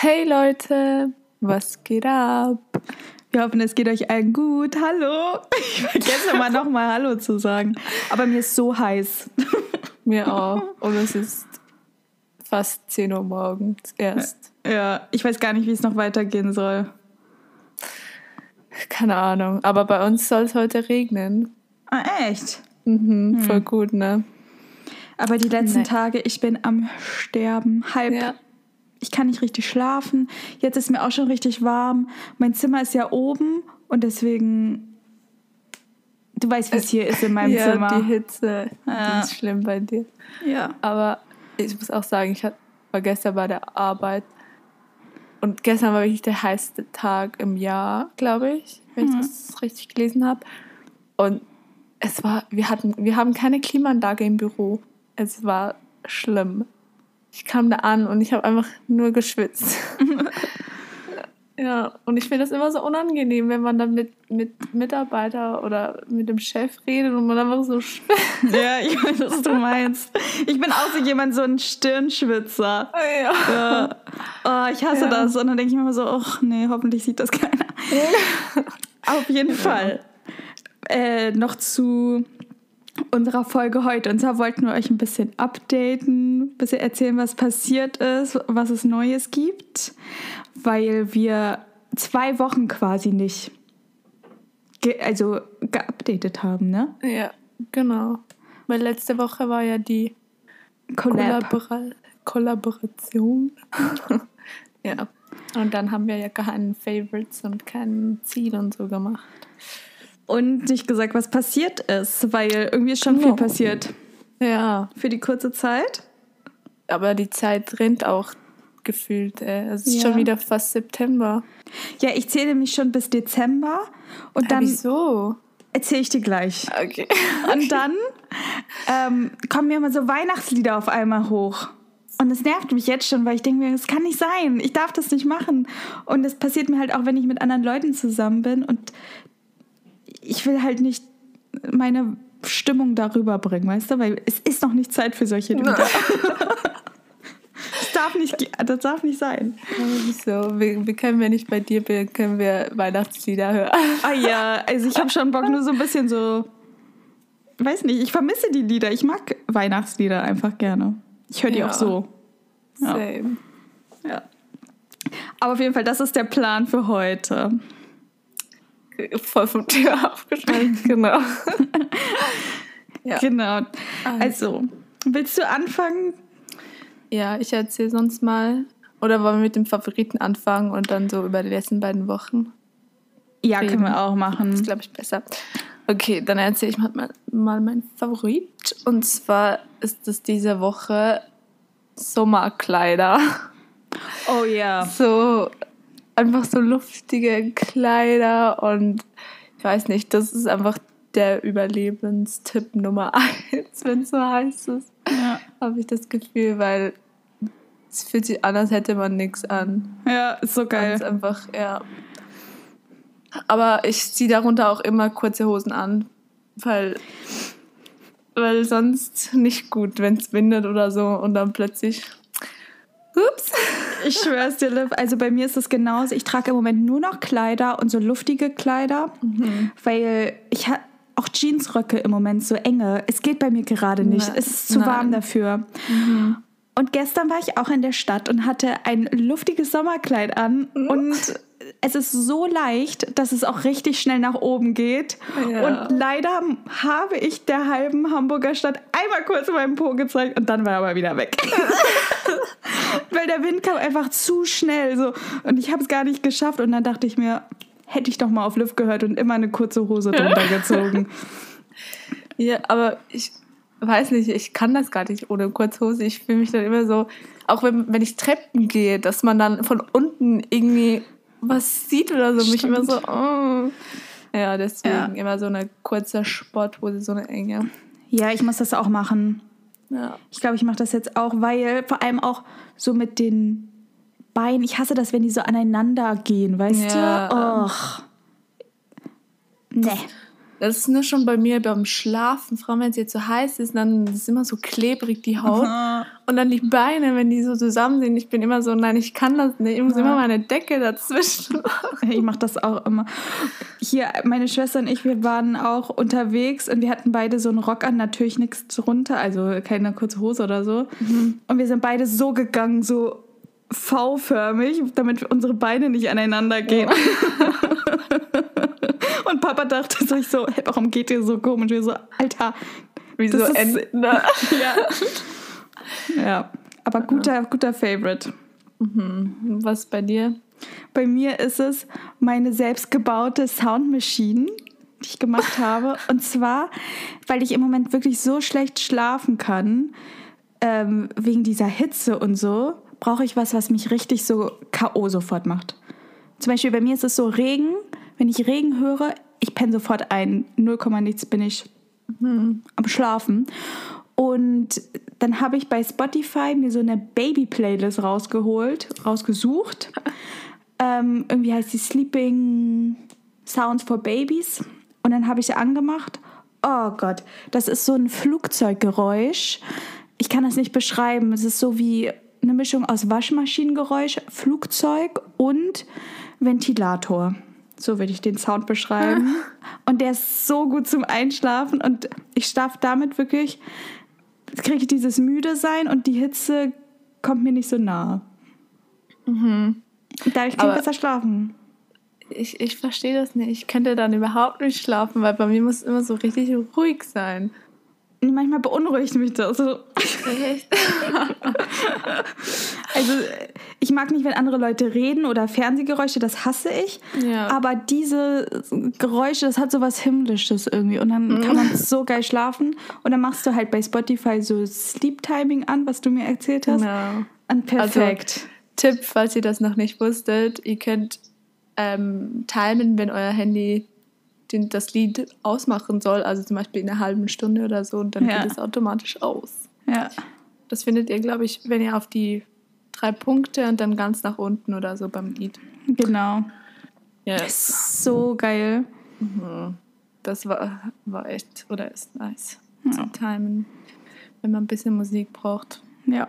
Hey Leute, was geht ab? Wir hoffen, es geht euch allen gut. Hallo. Ich vergesse immer noch mal Hallo zu sagen. Aber mir ist so heiß. Mir auch. Und es ist fast 10 Uhr morgens erst. Ja, ich weiß gar nicht, wie es noch weitergehen soll. Keine Ahnung. Aber bei uns soll es heute regnen. Ah, echt? Mhm, voll gut, ne? Aber die letzten Nee. Tage, ich bin am Sterben. Halb. Ja. Ich kann nicht richtig schlafen. Jetzt ist mir auch schon richtig warm. Mein Zimmer ist ja oben und deswegen. Du weißt, wie es hier ist in meinem ja, Zimmer. die Hitze, Ja. die ist schlimm bei dir. ja. Aber ich muss auch sagen, ich war gestern bei der Arbeit und gestern war wirklich der heißeste Tag im Jahr, glaube ich, wenn ich das richtig gelesen habe. Und es war, wir hatten, wir haben keine Klimaanlage im Büro. Es war schlimm. Ich kam da an und ich habe einfach nur geschwitzt. ja, und ich finde das immer so unangenehm, wenn man dann mit, mit Mitarbeiter oder mit dem Chef redet und man einfach so schwitzt. Ja, ich weiß, was du meinst. Ich bin auch so jemand, so ein Stirnschwitzer. Ja. Ja. Oh, ich hasse Ja. das. Und dann denke ich mir immer so, ach nee, hoffentlich sieht das keiner. Auf jeden Fall. Äh, noch zu unserer Folge heute. Und zwar wollten wir euch ein bisschen updaten, ein bisschen erzählen, was passiert ist, was es Neues gibt. Weil wir zwei Wochen quasi nicht ge also geupdatet haben, ne? Ja, genau. Weil letzte Woche war ja die Collab. Kollabora Kollaboration. ja. Und dann haben wir ja keinen Favorites und kein Ziel und so gemacht. Und nicht gesagt, was passiert ist, weil irgendwie ist schon viel passiert. Ja, Für die kurze Zeit. aber die Zeit rennt auch gefühlt. Ey. Es ist Ja. schon wieder fast September. Ja, ich zähle mich schon bis Dezember und Dann dann wieso? erzähle ich dir gleich. Okay. Und dann ähm, kommen mir immer so Weihnachtslieder auf einmal hoch. Und es nervt mich jetzt schon, weil ich denke mir, das kann nicht sein. Ich darf das nicht machen. Und das passiert mir halt auch, wenn ich mit anderen Leuten zusammen bin. Und ich will halt nicht meine Stimmung darüber bringen, weißt du? Weil es ist noch nicht Zeit für solche Lieder. Das darf nicht, das darf nicht sein. Wieso? Wir, wir können wir nicht bei dir, wir- können wir Weihnachtslieder hören. Ah ja, also ich habe schon Bock, nur so ein bisschen so. Weiß nicht, ich vermisse die Lieder. Ich mag Weihnachtslieder einfach gerne. Ich höre die Ja. auch so. Ja. Same. Ja. Aber auf jeden Fall, das ist der Plan für heute. Voll vom Tür aufgeschnallt, genau. ja. Genau. Also, willst du anfangen? Ja, ich erzähle sonst mal. Oder wollen wir mit dem Favoriten anfangen und dann so über die letzten beiden Wochen? Ja, Reden. können wir auch Das machen. ist, glaube ich, besser. Okay, dann erzähle ich mal, mal, mal mein Favorit. Und zwar ist es diese Woche Sommerkleider. Oh ja. So einfach so luftige Kleider und ich weiß nicht, das ist einfach der Überlebenstipp Nummer eins, wenn es so heißt es. Ja, Habe ich das Gefühl, weil es fühlt sich an, als hätte man nichts an. ja ist so Ganz geil. einfach, ja. Aber ich ziehe darunter auch immer kurze Hosen an, weil, weil sonst nicht gut, wenn es windet oder so und dann plötzlich. Ups. Ich schwör's dir, Liv. Also bei mir ist es genauso. Ich trage im Moment nur noch Kleider und so luftige Kleider, weil ich habe auch Jeansröcke im Moment so enge. Es geht bei mir gerade nicht. Es ist zu Nein. warm dafür. Und gestern war ich auch in der Stadt und hatte ein luftiges Sommerkleid an und es ist so leicht, dass es auch richtig schnell nach oben geht. Ja. Und leider habe ich der halben Hamburger Stadt einmal kurz meinen Po gezeigt und dann war er aber wieder weg. Weil der Wind kam einfach zu schnell so und ich habe es gar nicht geschafft und dann dachte ich mir, hätte ich doch mal auf Liv gehört und immer eine kurze Hose drunter gezogen. Ja, aber ich weiß nicht, ich kann das gar nicht ohne Kurzhose. Ich fühle mich dann immer so, auch wenn, wenn ich Treppen gehe, dass man dann von unten irgendwie was sieht oder so. Mich immer so, oh. Ja, deswegen Ja. immer so eine kurze Sporthose, so eine enge. Ja, ich muss das auch machen. Ja. Ich glaube, ich mache das jetzt auch, weil vor allem auch so mit den Beinen, ich hasse das, wenn die so aneinander gehen, weißt Ja. du? Och. Nee. Das ist nur schon bei mir beim Schlafen, vor allem wenn es jetzt so heiß ist, dann ist es immer so klebrig, die Haut. Und dann die Beine, wenn die so zusammen sind, ich bin immer so, nein, ich kann das nicht. Ich muss ja. immer meine Decke dazwischen machen. Ich mache das auch immer. Hier, meine Schwester und ich, wir waren auch unterwegs und wir hatten beide so einen Rock an, natürlich nichts drunter, also keine kurze Hose oder so. Mhm. Und wir sind beide so gegangen, so V-förmig, damit unsere Beine nicht aneinander gehen. Oh. und Papa dachte sich so, warum geht ihr so komisch? Wir so, Alter, wieso endet? Ne? ja. Ja, aber guter, guter Favorite. Mhm. Was bei dir? Bei mir ist es meine selbstgebaute Sound Machine, die ich gemacht habe. Und zwar, weil ich im Moment wirklich so schlecht schlafen kann, ähm, wegen dieser Hitze und so, brauche ich was, was mich richtig so K.O. sofort macht. Zum Beispiel bei mir ist es so Regen. Wenn ich Regen höre, ich penne sofort ein. 0, nichts bin ich mhm. am Schlafen. Und dann habe ich bei Spotify mir so eine Baby-Playlist rausgeholt, rausgesucht. ähm, irgendwie heißt die Sleeping Sounds for Babies. Und dann habe ich sie angemacht. Oh Gott, das ist so ein Flugzeuggeräusch. Ich kann das nicht beschreiben. Es ist so wie eine Mischung aus Waschmaschinengeräusch, Flugzeug und Ventilator. So würde ich den Sound beschreiben. und der ist so gut zum Einschlafen und ich schlafe damit wirklich kriege ich dieses müde sein und die Hitze kommt mir nicht so nah. Mhm. Dadurch kann ich besser schlafen. Ich, ich verstehe das nicht. Ich könnte dann überhaupt nicht schlafen, weil bei mir muss es immer so richtig ruhig sein. Manchmal beunruhigt mich das. Also, also ich mag nicht, wenn andere Leute reden oder Fernsehgeräusche, das hasse ich. Ja. Aber diese Geräusche, das hat so was Himmlisches irgendwie. Und dann kann man so geil schlafen. Und dann machst du halt bei Spotify so Sleep Timing an, was du mir erzählt hast. Ja. Und perfekt. Also, Tipp, falls ihr das noch nicht wusstet, ihr könnt ähm, timen, wenn euer Handy den, das Lied ausmachen soll, also zum Beispiel in einer halben Stunde oder so, und dann ja. geht es automatisch aus. Ja. Das findet ihr, glaube ich, wenn ihr auf die drei Punkte und dann ganz nach unten oder so beim Lied. Genau. Yes. So geil. Mhm. Das war, war echt oder ist nice. Ja. Zum Timen, wenn man ein bisschen Musik braucht. Ja.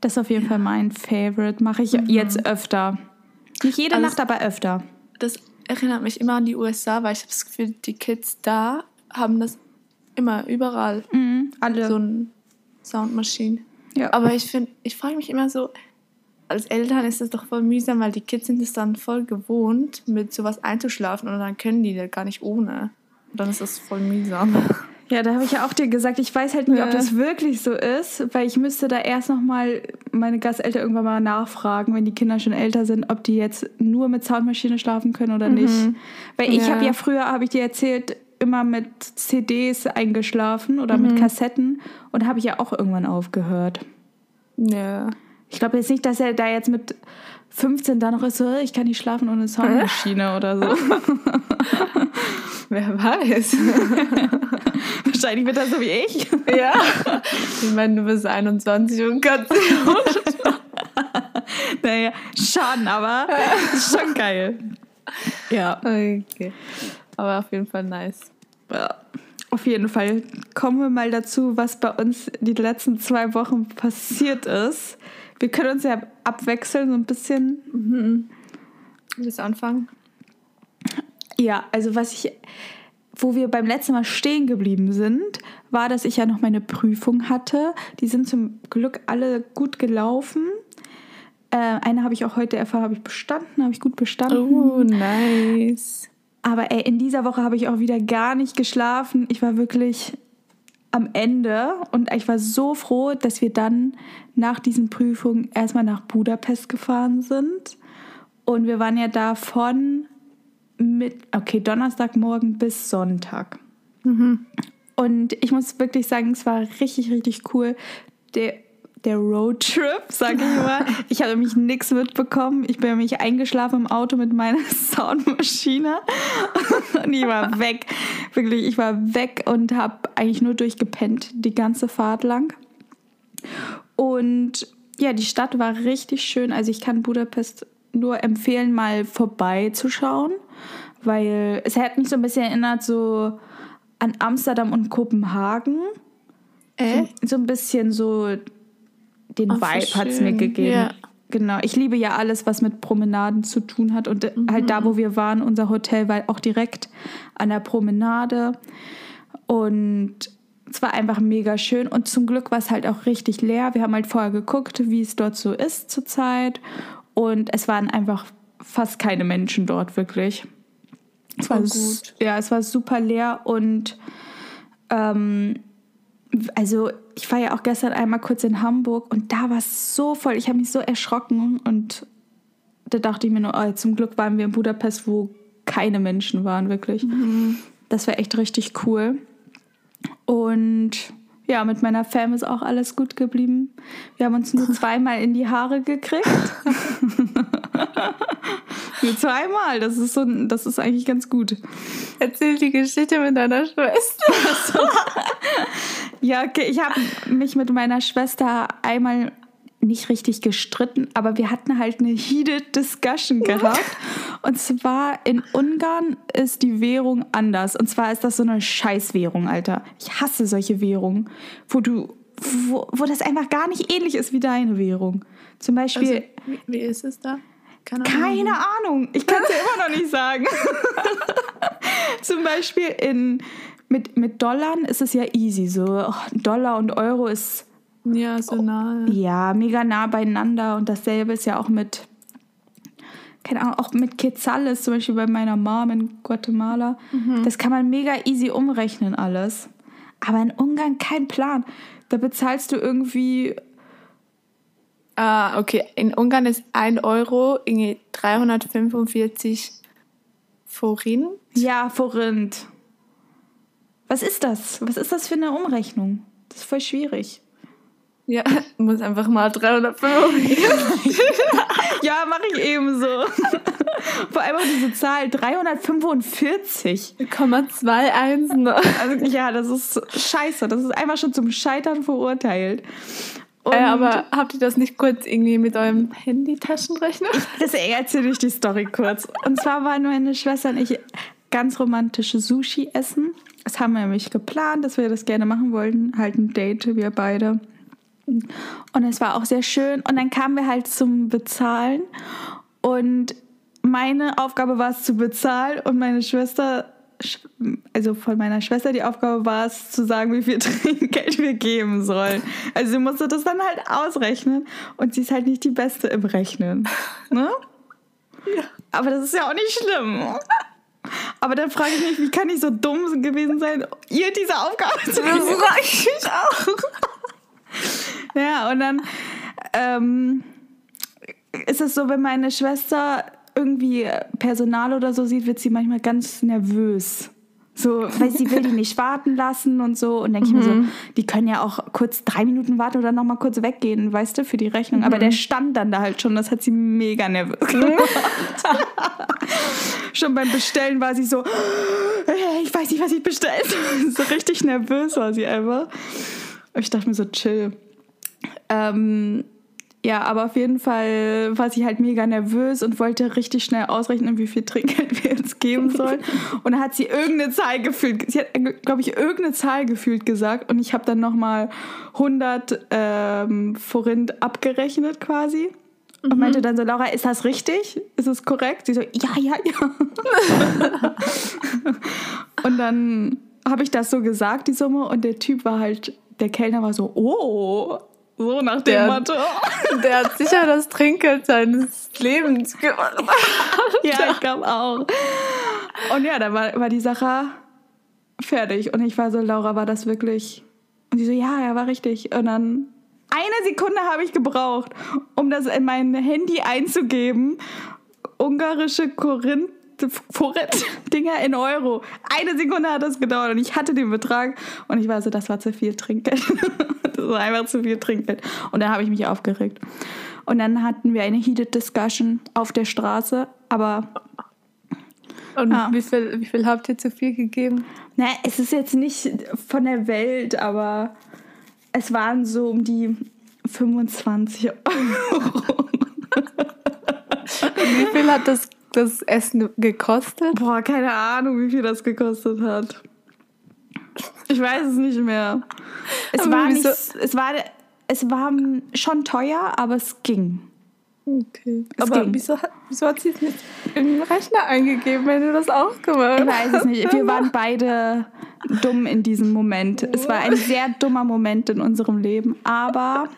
Das ist auf jeden ja. Fall mein Favorite. Mache ich mhm. jetzt öfter. Nicht jede also, Nacht, aber öfter. Das erinnert mich immer an die USA, weil ich habe das Gefühl, die Kids da haben das immer überall. Mhm, alle. So ein Soundmaschine. Ja. Aber ich finde, ich frage mich immer so, als Eltern ist das doch voll mühsam, weil die Kids sind es dann voll gewohnt, mit sowas einzuschlafen und dann können die das gar nicht ohne. Und dann ist das voll mühsam. Ja, da habe ich ja auch dir gesagt, ich weiß halt nicht, ob das wirklich so ist, weil ich müsste da erst nochmal meine Gasteltern irgendwann mal nachfragen, wenn die Kinder schon älter sind, ob die jetzt nur mit Soundmaschine schlafen können oder mhm. nicht. Weil ich ja. habe ja früher, habe ich dir erzählt, immer mit CDs eingeschlafen oder mhm. mit Kassetten und habe ich ja auch irgendwann aufgehört. Ja. Ich glaube jetzt nicht, dass er da jetzt mit 15 da noch ist, so, ich kann nicht schlafen ohne Soundmaschine oder so. Wer weiß. Wahrscheinlich wird das so wie ich. Ja. Ich meine, du bist 21 und kannst Naja, schon, aber ist schon geil. Ja. Okay. Aber auf jeden Fall nice. Ja. Auf jeden Fall kommen wir mal dazu, was bei uns die letzten zwei Wochen passiert ist. Wir können uns ja abwechseln, so ein bisschen. Mhm. Willst anfangen? Ja, also was ich, wo wir beim letzten Mal stehen geblieben sind, war, dass ich ja noch meine Prüfung hatte. Die sind zum Glück alle gut gelaufen. Äh, eine habe ich auch heute erfahren, habe ich bestanden, habe ich gut bestanden. Oh, nice. Aber ey, in dieser Woche habe ich auch wieder gar nicht geschlafen. Ich war wirklich am Ende und ich war so froh, dass wir dann nach diesen Prüfungen erstmal nach Budapest gefahren sind. Und wir waren ja da von mit, okay, Donnerstagmorgen bis Sonntag. Mhm. Und ich muss wirklich sagen, es war richtig, richtig cool. Der, der Roadtrip, sag ich mal. Ich habe nämlich nichts mitbekommen. Ich bin nämlich eingeschlafen im Auto mit meiner Soundmaschine und ich war weg. Wirklich, ich war weg und habe eigentlich nur durchgepennt die ganze Fahrt lang. Und ja, die Stadt war richtig schön. Also ich kann Budapest nur empfehlen, mal vorbeizuschauen weil es hat mich so ein bisschen erinnert so an Amsterdam und Kopenhagen. Äh? So, so ein bisschen so den Ach, Vibe hat es mir gegeben. Ja. Genau. Ich liebe ja alles, was mit Promenaden zu tun hat. Und äh, halt da, wo wir waren, unser Hotel war auch direkt an der Promenade. Und es war einfach mega schön. Und zum Glück war es halt auch richtig leer. Wir haben halt vorher geguckt, wie es dort so ist zurzeit. Und es waren einfach fast keine Menschen dort, wirklich. Es war s- gut. Ja, es war super leer und ähm, also ich war ja auch gestern einmal kurz in Hamburg und da war es so voll. Ich habe mich so erschrocken und da dachte ich mir nur, oh, zum Glück waren wir in Budapest, wo keine Menschen waren, wirklich. Das war echt richtig cool. Und ja, mit meiner Fam ist auch alles gut geblieben. Wir haben uns nur zweimal in die Haare gekriegt. zweimal, das ist, so, das ist eigentlich ganz gut. Erzähl die Geschichte mit deiner Schwester. Ja, okay, ich habe mich mit meiner Schwester einmal nicht richtig gestritten, aber wir hatten halt eine heated discussion gehabt. Und zwar in Ungarn ist die Währung anders. Und zwar ist das so eine Scheißwährung, Alter. Ich hasse solche Währungen, wo du, wo, wo das einfach gar nicht ähnlich ist wie deine Währung. Zum Beispiel. Also, wie, wie ist es da? Keine Keine Ahnung. Ich kann es dir immer noch nicht sagen. Zum Beispiel in, mit, mit Dollar ist es ja easy. So oh, Dollar und Euro ist Ja, so nah. ja mega nah beieinander. Und dasselbe ist ja auch mit, keine Ahnung, auch mit Quetzales, zum Beispiel bei meiner Mom in Guatemala. Das kann man mega easy umrechnen alles. Aber in Ungarn kein Plan. Da bezahlst du irgendwie Ah, okay. In Ungarn ist 1 Euro irgendwie 345 Forint. Ja, Forint. Was ist das? Was ist das für eine Umrechnung? Das ist voll schwierig. Ja, muss einfach mal 345. Ja, mache ich ebenso. Vor allem auch diese Zahl 345. 2 Einsen. Also, ja, das ist scheiße. Das ist einfach schon zum Scheitern verurteilt. Und Äh, aber habt ihr das nicht kurz irgendwie mit eurem Handy-Taschenrechner? das erzähle ich die Story kurz. Und zwar waren meine Schwester und ich ganz romantische Sushi essen. Das haben wir nämlich geplant, dass wir das gerne machen wollten. Halt ein Date, wir beide. Und es war auch sehr schön. Und dann kamen wir halt zum Bezahlen. Und meine Aufgabe war es zu bezahlen und meine Schwester, also von meiner Schwester, die Aufgabe war es zu sagen, wie viel Trinkgeld wir geben sollen. Also sie musste das dann halt ausrechnen und sie ist halt nicht die Beste im Rechnen. Ne? Aber das ist ja auch nicht schlimm. Aber dann frage ich mich, wie kann ich so dumm gewesen sein, ihr diese Aufgabe zu geben? frage ich mich auch. Ja, und dann ähm, ist es so, wenn meine Schwester irgendwie Personal oder so sieht, wird sie manchmal ganz nervös. So, weil sie will die nicht warten lassen und so. Und denke ich mir so, die können ja auch kurz drei Minuten warten oder noch mal kurz weggehen, weißt du, für die Rechnung. Aber der stand dann da halt schon, das hat sie mega nervös gemacht. schon beim Bestellen war sie so, "Äh, ich weiß nicht, was ich bestelle. So richtig nervös war sie einfach. Und ich dachte mir so, chill. Ähm, ja, aber auf jeden Fall war sie halt mega nervös und wollte richtig schnell ausrechnen, wie viel Trinkgeld wir uns geben sollen. Und dann hat sie irgendeine Zahl gefühlt, sie hat, glaube ich, irgendeine Zahl gefühlt gesagt. Und ich habe dann nochmal 100 ähm, Forint abgerechnet quasi. Und meinte dann so, Laura, ist das richtig? Ist es korrekt? Sie so, ja, ja, ja. und dann habe ich das so gesagt, die Summe. Und der Typ war halt, der Kellner war so, oh, so nach dem Der- Motto. Der hat sicher das Trinkgeld seines Lebens gemacht. Ja, ich glaube auch. Und ja, da war, war die Sache fertig. Und ich war so, Laura, war das wirklich? Und sie so, ja, ja, war richtig. Und dann eine Sekunde habe ich gebraucht, um das in mein Handy einzugeben. Ungarische Korinth. Forint-Dinger in Euro. Eine Sekunde hat das gedauert und ich hatte den Betrag und ich war so, das war zu viel Trinkgeld. das war einfach zu viel Trinkgeld. Und dann habe ich mich aufgeregt. Und dann hatten wir eine heated discussion auf der Straße, aber Und Ja. wie, viel, wie viel habt ihr zu viel gegeben? na, es ist jetzt nicht von der Welt, aber es waren so um die 25 Euro. Wie viel hat das, das Essen gekostet? Boah, keine Ahnung, wie viel das gekostet hat. Ich weiß es nicht mehr. Es Aber war nicht, wieso- es war, es war schon teuer, aber es ging. Okay. Aber wieso hat, wieso hat sie es nicht im Rechner eingegeben, wenn du das auch gemacht hast? Ich weiß es nicht. Wir waren beide dumm in diesem Moment. Es war ein sehr dummer Moment in unserem Leben. Aber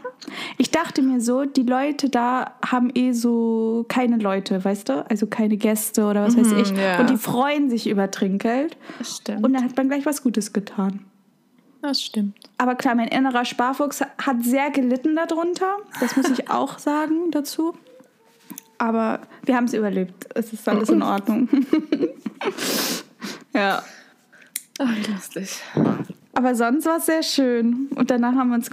ich dachte mir so, die Leute da haben eh so keine Leute, weißt du? Also keine Gäste oder was mhm, weiß ich. Ja. Und die freuen sich über Trinkgeld. Stimmt. Und dann hat man gleich was Gutes getan. Das stimmt. Aber klar, mein innerer Sparfuchs hat sehr gelitten darunter. Das muss ich auch sagen dazu. Aber wir haben es überlebt. Es ist alles in Ordnung. ja. Ach, lustig. Aber sonst war es sehr schön. Und danach haben wir uns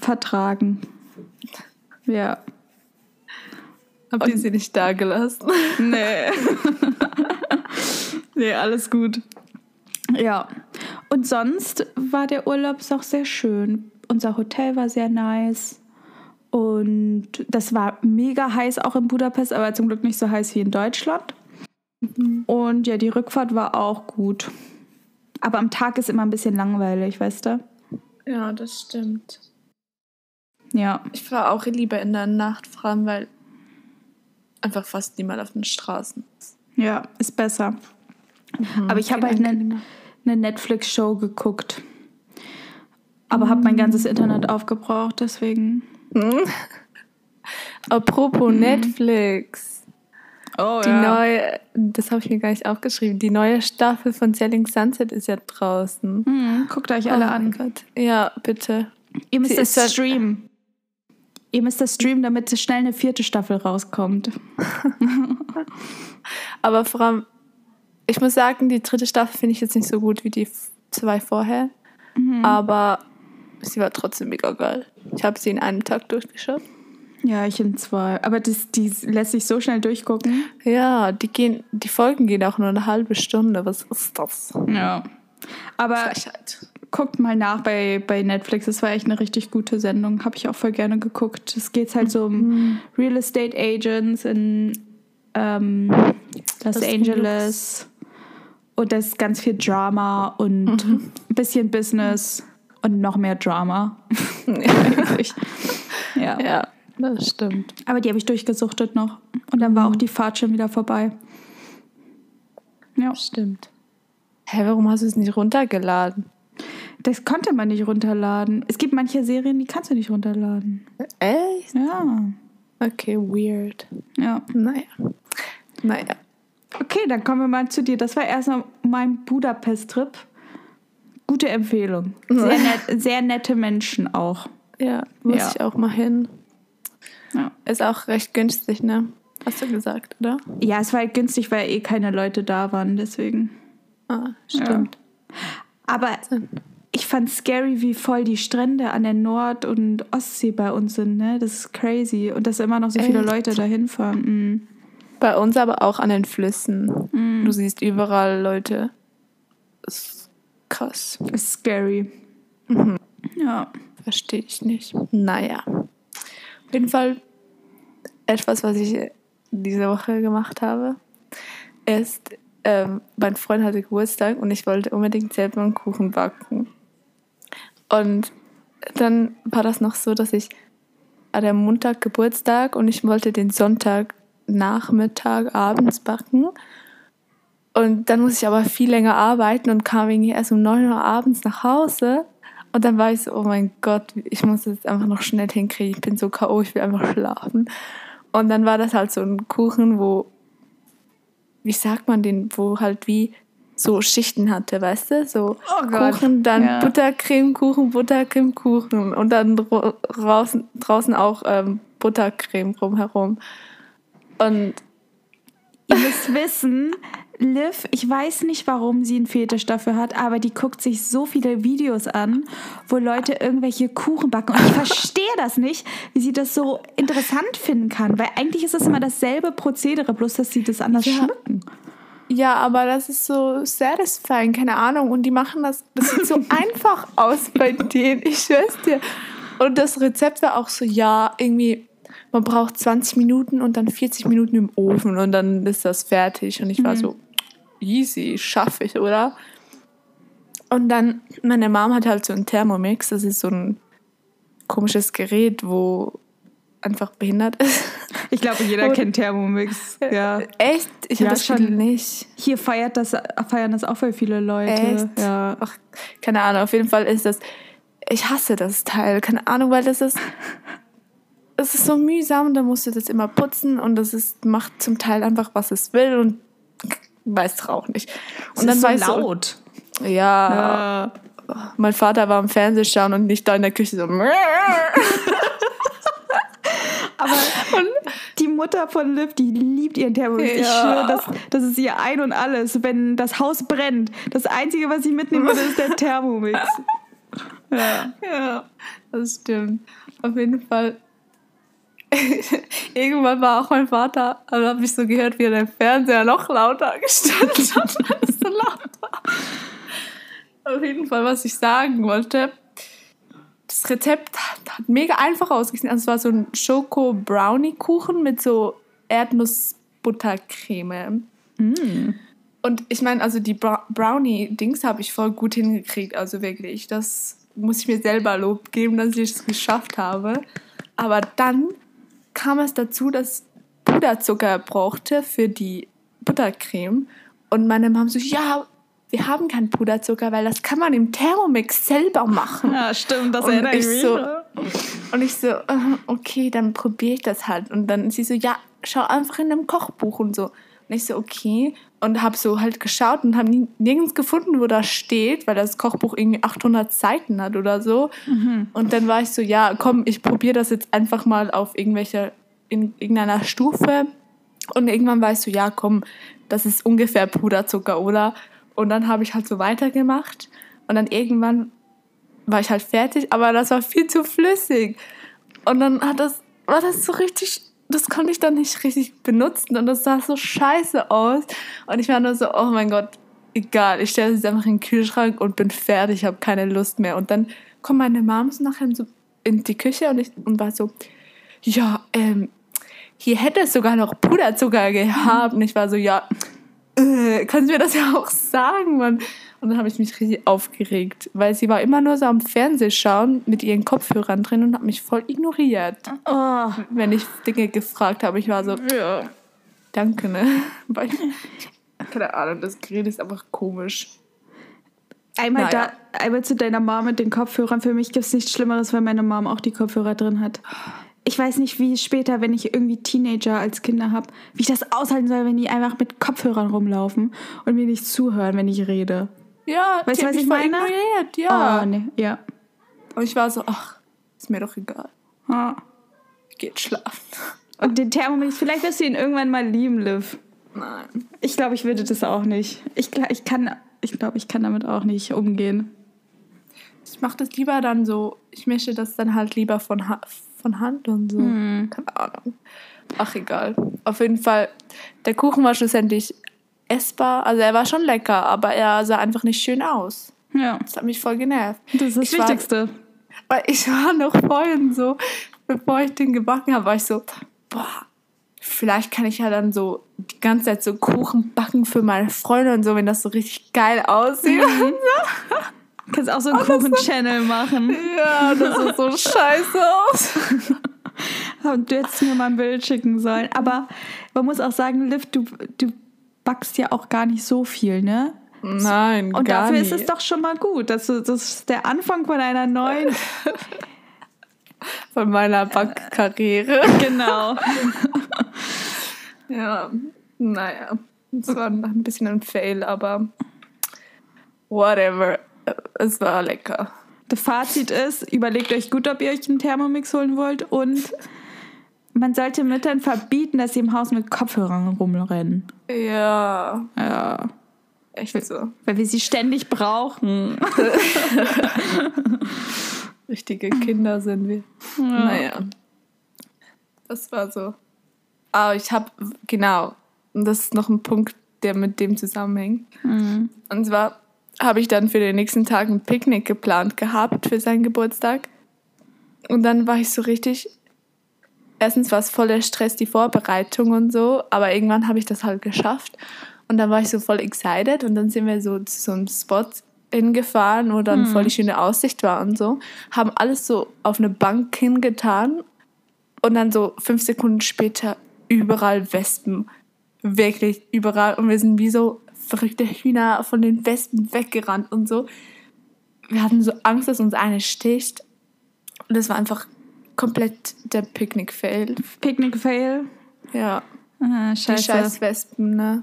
vertragen. Ja. Habt ihr sie nicht da gelassen? Nee. nee, alles gut. Ja. Und sonst war der Urlaub auch sehr schön. Unser Hotel war sehr nice. Und das war mega heiß auch in Budapest, aber zum Glück nicht so heiß wie in Deutschland. Mhm. Und ja, die Rückfahrt war auch gut. Aber am Tag ist immer ein bisschen langweilig, weißt du? Ja, das stimmt. Ja. Ich fahre auch lieber in der Nacht fahren, weil einfach fast niemand auf den Straßen ist. Ja, ist besser. Mhm, Aber ich habe halt eine, eine Netflix-Show geguckt. Aber mhm. habe mein ganzes Internet aufgebraucht, deswegen. Mhm. Apropos mhm. Netflix. Oh, die ja. neue, das habe ich mir gar nicht aufgeschrieben. Die neue Staffel von Selling Sunset ist ja draußen. Mhm, guckt euch alle oh an. Gott. Ja, bitte. Ihr müsst das streamen. Ihr müsst das streamen, damit schnell eine vierte Staffel rauskommt. Aber vor allem, ich muss sagen, die dritte Staffel finde ich jetzt nicht so gut wie die zwei vorher. Mhm. Aber sie war trotzdem mega geil. Ich habe sie in einem Tag durchgeschaut. Ja, ich in zwei. Aber das, die lässt sich so schnell durchgucken. Ja, die gehen, die Folgen gehen auch nur eine halbe Stunde. Was ist das? Ja. Aber Frechheit. guckt mal nach bei, bei Netflix. Das war echt eine richtig gute Sendung. Habe ich auch voll gerne geguckt. Es geht halt so um mhm. Real Estate Agents in ähm, Los das Angeles. Und da ist ganz viel Drama und mhm. ein bisschen Business und noch mehr Drama. ja. ja. Das stimmt. Aber die habe ich durchgesuchtet noch. Und dann war auch die Fahrt schon wieder vorbei. Ja. Stimmt. Hä, warum hast du es nicht runtergeladen? Das konnte man nicht runterladen. Es gibt manche Serien, die kannst du nicht runterladen. Echt? Ja. Okay, weird. Ja. Naja. Naja. Okay, dann kommen wir mal zu dir. Das war erstmal mein Budapest-Trip. Gute Empfehlung. Sehr, net, sehr nette Menschen auch. Ja, muss ja. ich auch mal hin. Ja. Ist auch recht günstig, ne? Hast du gesagt, oder? Ja, es war halt günstig, weil eh keine Leute da waren, deswegen. Ah, stimmt. Ja. Aber ich fand scary, wie voll die Strände an der Nord- und Ostsee bei uns sind, ne? Das ist crazy. Und dass immer noch so viele Echt? Leute dahin fahren. Mhm. Bei uns aber auch an den Flüssen. Mhm. Du siehst überall Leute. Das ist krass. Das ist scary. Mhm. Ja. Verstehe ich nicht. Naja. Auf jeden Fall etwas, was ich diese Woche gemacht habe, ist, ähm, mein Freund hatte Geburtstag und ich wollte unbedingt selber einen Kuchen backen. Und dann war das noch so, dass ich hatte am Montag Geburtstag und ich wollte den Sonntag Nachmittag, abends backen. Und dann musste ich aber viel länger arbeiten und kam irgendwie erst um 9 Uhr abends nach Hause. Und dann war ich so, oh mein Gott, ich muss das jetzt einfach noch schnell hinkriegen. Ich bin so K.O., ich will einfach schlafen. Und dann war das halt so ein Kuchen, wo, wie sagt man den, wo halt wie so Schichten hatte, weißt du? So oh Kuchen, dann ja. Buttercremekuchen, Buttercremekuchen und dann draußen, draußen auch ähm, Buttercreme drumherum. Und ihr müsst wissen, Liv, ich weiß nicht, warum sie einen Fetisch dafür hat, aber die guckt sich so viele Videos an, wo Leute irgendwelche Kuchen backen. Und ich verstehe das nicht, wie sie das so interessant finden kann. Weil eigentlich ist es immer dasselbe Prozedere, bloß dass sie das anders ja. schmücken. Ja, aber das ist so satisfying, keine Ahnung. Und die machen das, das sieht so einfach aus bei denen, ich schwör's dir. Und das Rezept war auch so, ja, irgendwie man braucht 20 Minuten und dann 40 Minuten im Ofen und dann ist das fertig. Und ich war mhm. so, easy, schaffe ich, oder? Und dann, meine Mom hat halt so einen Thermomix, das ist so ein komisches Gerät, wo einfach behindert ist. Ich glaube, jeder Und, kennt Thermomix. Ja. Echt? Ich ja, habe das schon nicht. Hier feiert das, feiern das auch voll viele Leute. Echt? Ja. Ach, keine Ahnung, auf jeden Fall ist das. Ich hasse das Teil. Keine Ahnung, weil das ist. Es ist so mühsam, da musst du das immer putzen und das ist, macht zum Teil einfach, was es will und weiß es auch nicht. Und es dann ist so laut. So, ja, ja. Mein Vater war im Fernsehen schauen und nicht da in der Küche so. Aber die Mutter von Liv, die liebt ihren Thermomix. Ja. Ich schwöre, das, das ist ihr Ein und Alles. Wenn das Haus brennt, das Einzige, was sie mitnehmen würde, ist der Thermomix. Ja. ja, das stimmt. Auf jeden Fall. Irgendwann war auch mein Vater, also habe ich so gehört, wie er den Fernseher noch lauter gestellt hat, weil es so laut war. Auf jeden Fall, was ich sagen wollte, das Rezept hat, hat mega einfach ausgesehen. Also es war so ein Schoko-Brownie-Kuchen mit so Erdnussbuttercreme. Mm. Und ich meine, also die Brownie-Dings habe ich voll gut hingekriegt. Also wirklich, das muss ich mir selber Lob geben, dass ich es geschafft habe. Aber dann kam es dazu, dass Puderzucker brauchte für die Buttercreme. Und meine Mom so, ja, wir haben keinen Puderzucker, weil das kann man im Thermomix selber machen. Ja, stimmt, das erinnere ich mich. So, und ich so, äh, okay, dann probiere ich das halt. Und dann sie so, ja, schau einfach in einem Kochbuch und so. Und ich so, okay. Und habe so halt geschaut und habe nirgends gefunden, wo das steht, weil das Kochbuch irgendwie 800 Seiten hat oder so. Mhm. Und dann war ich so, ja, komm, ich probiere das jetzt einfach mal auf irgendwelcher, in irgendeiner Stufe. Und irgendwann war ich so, ja, komm, das ist ungefähr Puderzucker, oder? Und dann habe ich halt so weitergemacht. Und dann irgendwann war ich halt fertig, aber das war viel zu flüssig. Und dann hat das, war das so richtig, das konnte ich dann nicht richtig benutzen und das sah so scheiße aus. Und ich war nur so, oh mein Gott, egal, ich stelle es einfach in den Kühlschrank und bin fertig, habe keine Lust mehr. Und dann kommt meine Mom so nachher so in die Küche und, ich, und war so, ja, ähm, hier hätte es sogar noch Puderzucker gehabt. Und ich war so, ja, äh, kannst du mir das ja auch sagen, Mann? Und dann habe ich mich richtig aufgeregt, weil sie war immer nur so am Fernseh schauen mit ihren Kopfhörern drin und hat mich voll ignoriert. Oh. Wenn ich Dinge gefragt habe, ich war so, ja, danke, ne? Weil keine Ahnung, das Gerät ist einfach komisch. Einmal, naja. da, einmal zu deiner Mom mit den Kopfhörern. Für mich gibt es nichts Schlimmeres, wenn meine Mom auch die Kopfhörer drin hat ich weiß nicht, wie später, wenn ich irgendwie Teenager als Kinder habe, wie ich das aushalten soll, wenn die einfach mit Kopfhörern rumlaufen und mir nicht zuhören, wenn ich rede. Ja, weißt du, was ich meine? Ignoriert, ja. Oh, nee, ja. Und ich war so, ach, ist mir doch egal. Ah. Jetzt schlafen. Und den Thermomix, vielleicht wirst du ihn irgendwann mal lieben, Liv. Nein. Ich glaube, ich würde das auch nicht. Ich, ich kann, ich glaube, ich kann damit auch nicht umgehen. Ich mache das lieber dann so, ich mische das dann halt lieber von, von Hand und so. Hm. Keine Ahnung. Ach, egal. Auf jeden Fall, der Kuchen war schlussendlich essbar. Also er war schon lecker, aber er sah einfach nicht schön aus. Ja. Das hat mich voll genervt. Das ist das ich Wichtigste. War, weil ich war noch vorhin so, bevor ich den gebacken habe, war ich so, boah, vielleicht kann ich ja dann so die ganze Zeit so Kuchen backen für meine Freunde und so, wenn das so richtig geil aussieht. Mhm. Kannst auch so einen Kuchen-Channel machen. Ja, das sieht so scheiße aus. Und du hättest mir mal ein Bild schicken sollen. Aber man muss auch sagen, Liv, du, du backst ja auch gar nicht so viel, ne? Nein, Und gar dafür nicht. ist es doch schon mal gut. Das, das ist der Anfang von einer neuen. von meiner Backkarriere. genau. ja, naja. Es war ein bisschen ein Fail, aber whatever es war lecker. Das Fazit ist, überlegt euch gut, ob ihr euch einen Thermomix holen wollt und man sollte Müttern verbieten, dass sie im Haus mit Kopfhörern rumrennen. Ja. Ja. Echt so. Weil wir sie ständig brauchen. Richtige Kinder sind wir. Ja. Naja. Das war so. Aber ich habe, genau, und das ist noch ein Punkt, der mit dem zusammenhängt. Mhm. Und zwar habe ich dann für den nächsten Tag ein Picknick geplant gehabt für seinen Geburtstag. Und dann war ich so richtig. Erstens war es voller Stress, die Vorbereitung und so, aber irgendwann habe ich das halt geschafft. Und dann war ich so voll excited und dann sind wir so zu so einem Spot hingefahren, wo dann Hm. voll die schöne Aussicht war und so, haben alles so auf eine Bank hingetan und dann so fünf Sekunden später überall Wespen. Wirklich überall. Und wir sind wie so verrückte Hühner von den Wespen weggerannt und so. Wir hatten so Angst, dass uns eine sticht. Und das war einfach komplett der Picknick-Fail. Picknick-Fail. Ja. Ah, Die scheiße. scheiß Wespen, ne?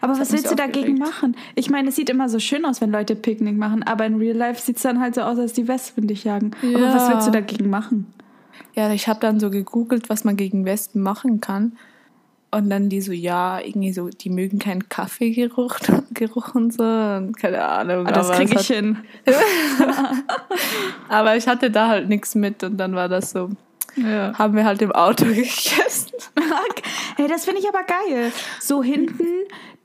Aber Das was willst du dagegen machen? Ich meine, es sieht immer so schön aus, wenn Leute Picknick machen, aber in Real Life sieht es dann halt so aus, als die Wespen dich jagen. Aber Ja. was willst du dagegen machen? Ja, ich habe dann so gegoogelt, was man gegen Wespen machen kann. Und dann die so, ja, irgendwie so, die mögen keinen Kaffeegeruch Geruch und so. Und keine Ahnung. Ah, das aber kriege es ich hat, hin. Aber ich hatte da halt nichts mit und dann war das so, Ja. haben wir halt im Auto gegessen. hey, das finde ich aber geil. So hinten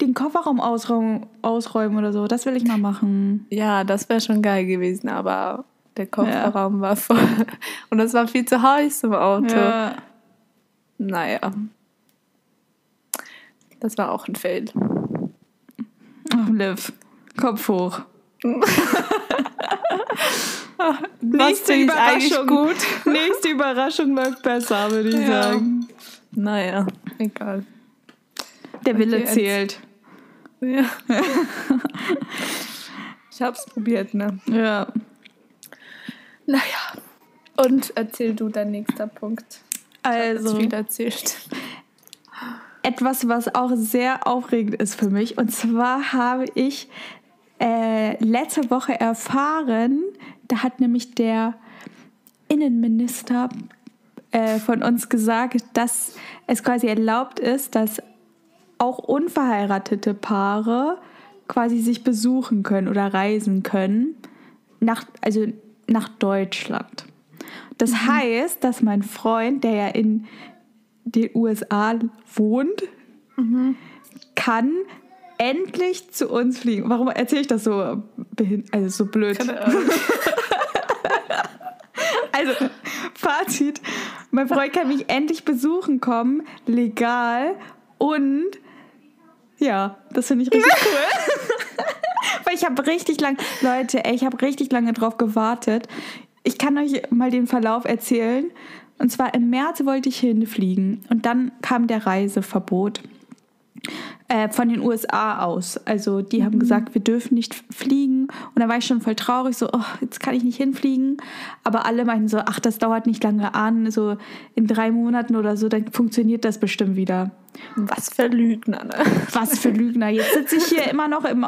den Kofferraum ausräumen, ausräumen oder so. Das will ich mal machen. Ja, das wäre schon geil gewesen, aber der Kofferraum war voll. Und es war viel zu heiß im Auto. Ja. Naja. Das war auch ein Fail. Ach, Liv. Kopf hoch. Was Nächste ich eigentlich Überraschung. gut? Nächste Überraschung läuft besser, würde ich Ja. sagen. Naja, egal. Der Wille jetzt. zählt. Ja. ich hab's probiert, ne? Ja. Naja. Und erzähl du dein nächster Punkt. Also, Also. viel erzählt. Etwas, was auch sehr aufregend ist für mich. Und zwar habe ich äh, letzte Woche erfahren, da hat nämlich der Innenminister äh, von uns gesagt, dass es quasi erlaubt ist, dass auch unverheiratete Paare quasi sich besuchen können oder reisen können, nach, also nach Deutschland. Das heißt, dass mein Freund, der ja in den USA wohnt, kann endlich zu uns fliegen. Warum erzähle ich das so, also so blöd? Also, Fazit: Mein Freund kann mich endlich besuchen kommen, legal und ja, das finde ich richtig cool. Weil ich habe richtig lang, Leute, ey, ich habe richtig lange drauf gewartet. Ich kann euch mal den Verlauf erzählen. Und zwar im März wollte ich hinfliegen und dann kam der Reiseverbot äh, von den USA aus. Also die haben gesagt, wir dürfen nicht fliegen. Und da war ich schon voll traurig, so, oh, jetzt kann ich nicht hinfliegen. Aber alle meinten so, ach, das dauert nicht lange an, so in drei Monaten oder so, dann funktioniert das bestimmt wieder. Was für Lügner, ne? Was für Lügner. Jetzt sitze ich hier immer noch im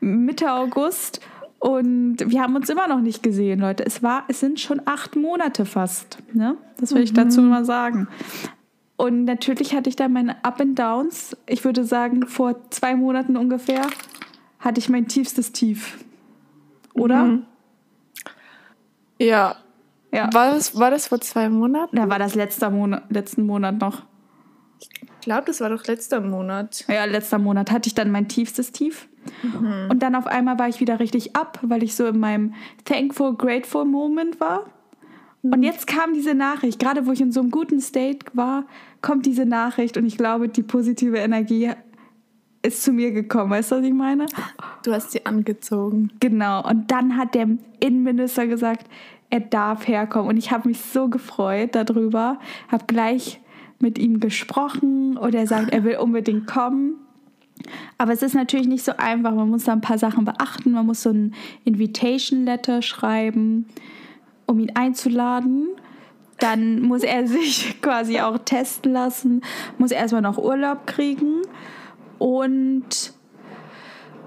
Mitte August und wir haben uns immer noch nicht gesehen, Leute. Es, war, es sind schon acht Monate fast. Ne? Das will ich dazu mal sagen. Und natürlich hatte ich da meine Up and Downs. Ich würde sagen, vor zwei Monaten ungefähr hatte ich mein tiefstes Tief. Oder? Mhm. Ja. Ja. War das, war das vor zwei Monaten? Da war das letzter Monat, letzten Monat noch. Ich glaube, das war doch letzter Monat. Ja, letzter Monat hatte ich dann mein tiefstes Tief. Und dann auf einmal war ich wieder richtig ab, weil ich so in meinem Thankful, Grateful Moment war. Und jetzt kam diese Nachricht, gerade wo ich in so einem guten State war, kommt diese Nachricht und ich glaube, die positive Energie ist zu mir gekommen. Weißt du, was ich meine? Du hast sie angezogen. Genau. Und dann hat der Innenminister gesagt, er darf herkommen. Und ich habe mich so gefreut darüber, habe gleich mit ihm gesprochen und er sagt, er will unbedingt kommen. Aber es ist natürlich nicht so einfach. Man muss da ein paar Sachen beachten. Man muss so ein Invitation Letter schreiben, um ihn einzuladen. Dann muss er sich quasi auch testen lassen, muss erstmal noch Urlaub kriegen und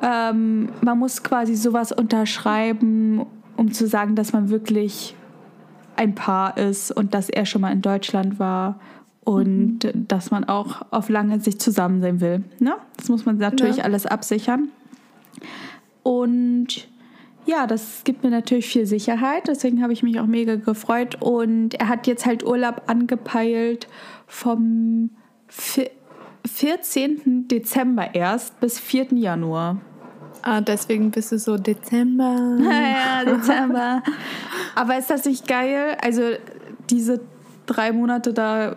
ähm, man muss quasi sowas unterschreiben, um zu sagen, dass man wirklich ein Paar ist und dass er schon mal in Deutschland war und dass man auch auf lange Sicht zusammen sein will. Ne? Das muss man natürlich Ja. alles absichern. Und ja, das gibt mir natürlich viel Sicherheit. Deswegen habe ich mich auch mega gefreut. Und er hat jetzt halt Urlaub angepeilt vom vi- 14. Dezember erst bis 4. Januar. Ah, deswegen bist du so Dezember. Ja, Dezember. Aber ist das nicht geil? Also diese drei Monate da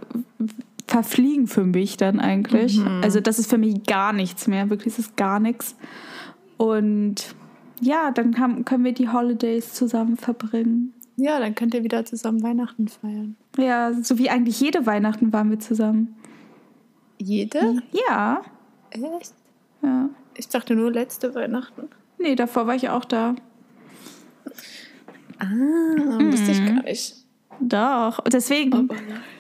verfliegen für mich dann eigentlich. Also das ist für mich gar nichts mehr. Wirklich, es ist gar nichts. Und ja, dann haben, können wir die Holidays zusammen verbringen. Ja, dann könnt ihr wieder zusammen Weihnachten feiern. Ja, so wie eigentlich jede Weihnachten waren wir zusammen. Jede? Ja. Echt? Ja. Ich dachte nur letzte Weihnachten. Nee, davor war ich auch da. Ah, wusste ich gar nicht. Doch. Und deswegen,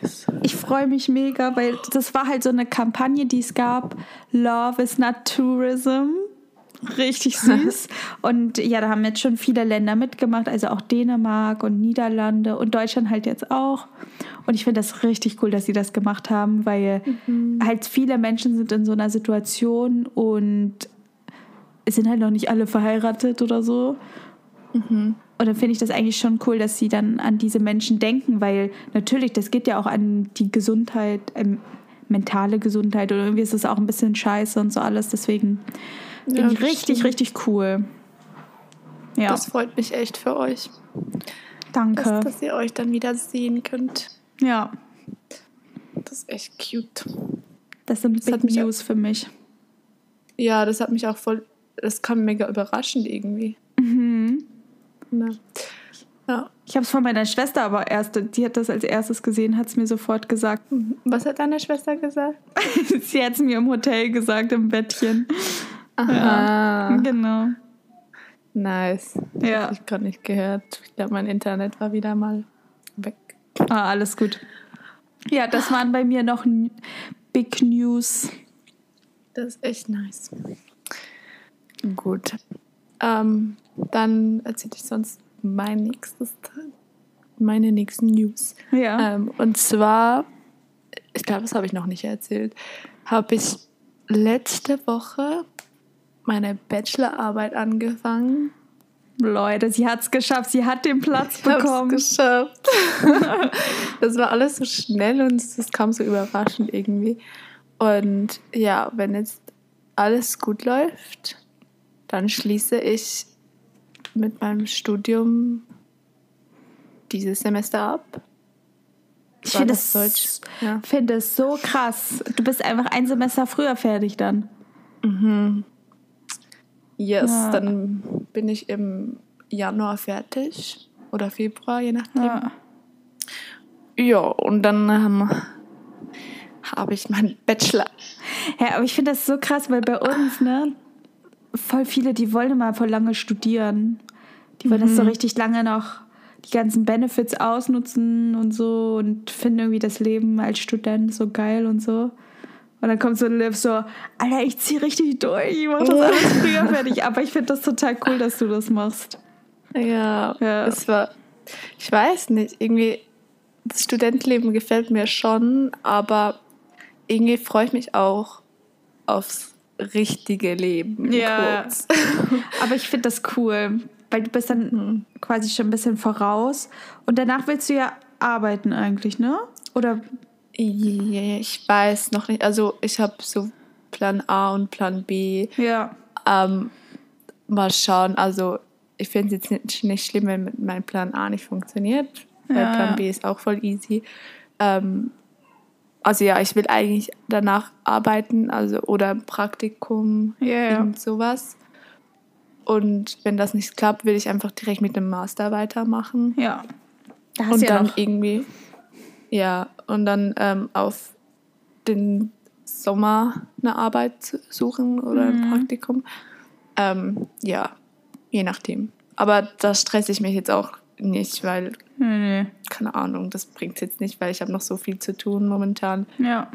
nice. ich freue mich mega, weil das war halt so eine Kampagne, die es gab. Love is not tourism. Richtig süß. und ja, da haben jetzt schon viele Länder mitgemacht, also auch Dänemark und Niederlande und Deutschland halt jetzt auch. Und ich finde das richtig cool, dass sie das gemacht haben, weil halt viele Menschen sind in so einer Situation und es sind halt noch nicht alle verheiratet oder so. Und dann finde ich das eigentlich schon cool, dass sie dann an diese Menschen denken, weil natürlich, das geht ja auch an die Gesundheit, ähm, mentale Gesundheit oder irgendwie ist es auch ein bisschen scheiße und so alles. Deswegen Ja, finde ich das richtig, stimmt. richtig cool. Ja, Das freut mich echt für euch, danke. dass, dass ihr euch dann wieder sehen könnt. ja, Das ist echt cute. das sind Das Big mich auch- News für mich. Ja, das hat mich auch voll. Das kam mega überraschend irgendwie. Mhm. Ne? Ja. Ich habe es von meiner Schwester aber erst, die hat das als erstes gesehen, hat es mir sofort gesagt. Was hat deine Schwester gesagt? sie hat es mir im Hotel gesagt, im Bettchen. Aha. Genau. Nice. Ja. Hab ich gerade nicht gehört. Ich glaube, mein Internet war wieder mal weg. Ah, alles gut. Ja, das waren bei mir noch Big News. Das ist echt nice. Gut. Ähm, dann erzähle ich sonst mein nächstes, meine nächsten News. Ja. Ähm, und zwar, ich glaube, das habe ich noch nicht erzählt, habe ich letzte Woche meine Bachelorarbeit angefangen. Leute, sie hat es geschafft. Sie hat den Platz Ich hab's bekommen. geschafft. das war alles so schnell und es kam so überraschend irgendwie. Und ja, wenn jetzt alles gut läuft, dann schließe ich mit meinem Studium dieses Semester ab. Ich finde das es Deutsch? Ja. finde es so krass. Du bist einfach ein Semester früher fertig dann. Yes, Ja. dann bin ich im Januar fertig oder Februar, je nachdem. Ja. Ja, und dann ähm, habe ich meinen Bachelor. Ja, aber ich finde das so krass, weil bei uns, ne, voll viele, die wollen immer voll lange studieren. Die wollen das so richtig lange noch die ganzen Benefits ausnutzen und so und finden irgendwie das Leben als Student so geil und so. Und dann kommt so ein Liv so, Alter, ich zieh richtig durch, ich mach das alles früher fertig. Aber ich finde das total cool, dass du das machst. Ja, Ja. es war, ich weiß nicht, irgendwie, das Studentenleben gefällt mir schon, aber irgendwie freue ich mich auch aufs richtige Leben. Ja. Kurz. Aber ich finde das cool, weil du bist dann quasi schon ein bisschen voraus. Und danach willst du ja arbeiten eigentlich, ne? Oder Ich weiß noch nicht, also ich habe so Plan A und Plan B. ja. Ähm, mal schauen, also ich finde es jetzt nicht, nicht schlimm, wenn mein Plan A nicht funktioniert, weil Ja. Plan B ist auch voll easy. Ähm, also ja, ich will eigentlich danach arbeiten, also oder ein Praktikum, ja. irgend sowas. Und wenn das nicht klappt, will ich einfach direkt mit dem Master weitermachen. Ja. Da hast und ja dann noch. irgendwie, ja, und dann ähm, auf den Sommer eine Arbeit zu suchen oder Mhm. ein Praktikum. Ähm, ja, je nachdem. Aber da stresse ich mich jetzt auch nicht, weil, Nee, nee. keine Ahnung, das bringt jetzt nicht, weil ich habe noch so viel zu tun momentan. Ja.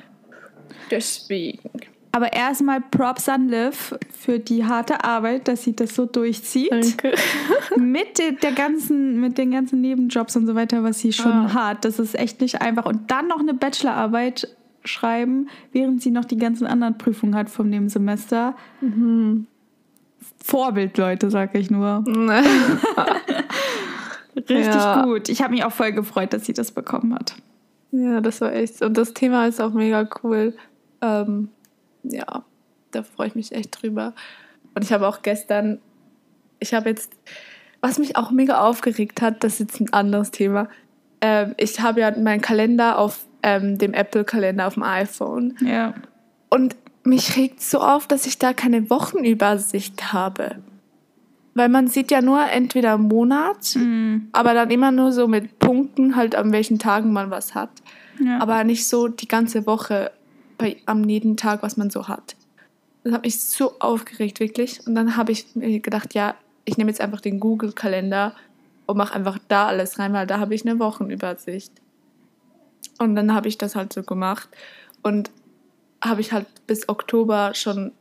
Deswegen. Aber erstmal Props an Liv für die harte Arbeit, dass sie das so durchzieht. Danke. mit de- der ganzen, mit den ganzen Nebenjobs und so weiter, was sie schon Ah. hat. Das ist echt nicht einfach. Und dann noch eine Bachelorarbeit schreiben, während sie noch die ganzen anderen Prüfungen hat vom Nebensemester. Vorbild, Leute, sag ich nur. Richtig Ja. gut. Ich habe mich auch voll gefreut, dass sie das bekommen hat. Ja, das war echt. Und das Thema ist auch mega cool. Ähm, ja, da freue ich mich echt drüber. Und ich habe auch gestern, ich habe jetzt, was mich auch mega aufgeregt hat, das ist jetzt ein anderes Thema. Ähm, ich habe ja meinen Kalender auf ähm, dem Apple-Kalender auf dem iPhone. Ja. Und mich regt so auf, dass ich da keine Wochenübersicht habe. weil man sieht ja nur entweder Monat, Mhm. aber dann immer nur so mit Punkten, halt an welchen Tagen man was hat. Ja. Aber nicht so die ganze Woche bei, am jeden Tag, was man so hat. Das hat mich so aufgeregt, wirklich. Und dann habe ich mir gedacht, ja, ich nehme jetzt einfach den Google-Kalender und mache einfach da alles rein, weil da habe ich eine Wochenübersicht. Und dann habe ich das halt so gemacht. Und habe ich halt bis Oktober schon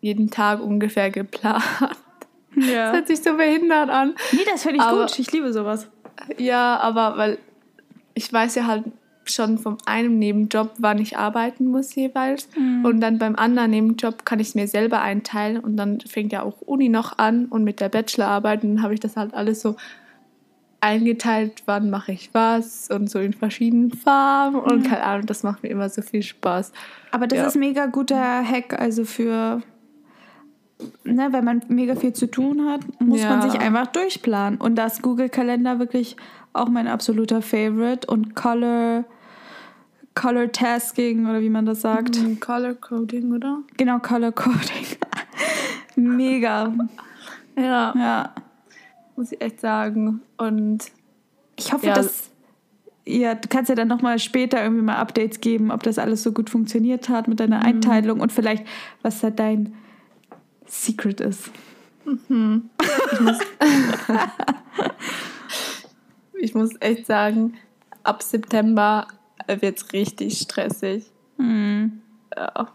jeden Tag ungefähr geplant. Das ja. hört sich so behindert an. Nee, das finde ich Aber- gut. Ich liebe sowas. Ja, aber weil ich weiß ja halt schon vom einen Nebenjob, wann ich arbeiten muss jeweils. Und dann beim anderen Nebenjob kann ich es mir selber einteilen. Und dann fängt ja auch Uni noch an und mit der Bachelorarbeit. Und dann habe ich das halt alles so eingeteilt, wann mache ich was und so in verschiedenen Farben. Und keine Ahnung, das macht mir immer so viel Spaß. Aber das Ja. ist mega guter Hack, also für, ne, wenn man mega viel zu tun hat, muss man Ja. sich einfach durchplanen. Und das Google-Kalender wirklich auch mein absoluter Favorite und Color, Color Tasking oder wie man das sagt. Mhm, Color Coding, oder? Genau, Color Coding. mega. Ja, Ja. muss ich echt sagen. Und Ich hoffe, Ja. dass. Ja, du kannst ja dann nochmal später irgendwie mal Updates geben, ob das alles so gut funktioniert hat mit deiner Einteilung und vielleicht, was da dein Secret ist. ich muss echt sagen, ab September wird es richtig stressig. Hm. Ja.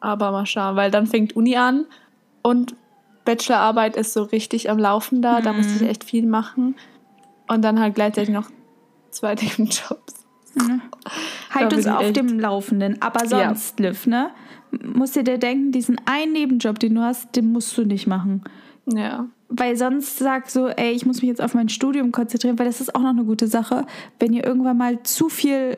Aber mal schauen, weil dann fängt Uni an und Bachelorarbeit ist so richtig am Laufen da. Da muss ich echt viel machen. Und dann halt gleichzeitig noch zwei Nebenjobs. Halt Da uns auf echt- dem Laufenden. Aber Ja. sonst, Liv, ne? Musst du dir denken, diesen einen Nebenjob, den du hast, den musst du nicht machen. Ja. Weil sonst sag so, ey, ich muss mich jetzt auf mein Studium konzentrieren, weil das ist auch noch eine gute Sache. Wenn ihr irgendwann mal zu viel